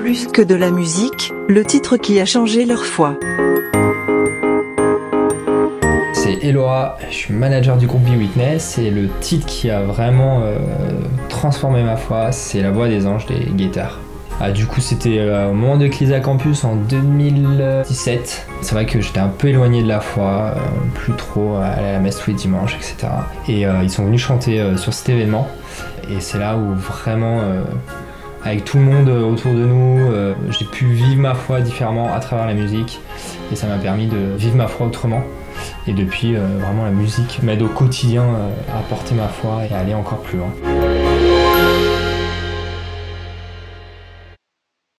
Plus que de la musique, le titre qui a changé leur foi. C'est Elora, je suis manager du groupe Be Witness et le titre qui a vraiment euh, transformé ma foi, c'est La Voix des Anges des Guettars. Ah, du coup, c'était euh, au moment de Clisa Campus en 2017. C'est vrai que j'étais un peu éloigné de la foi, euh, plus trop aller à la messe tous les dimanches, etc. Et ils sont venus chanter sur cet événement. Et c'est là où vraiment avec tout le monde autour de nous. Euh, j'ai pu vivre ma foi différemment à travers la musique et ça m'a permis de vivre ma foi autrement. Et depuis, euh, vraiment la musique m'aide au quotidien euh, à porter ma foi et à aller encore plus loin.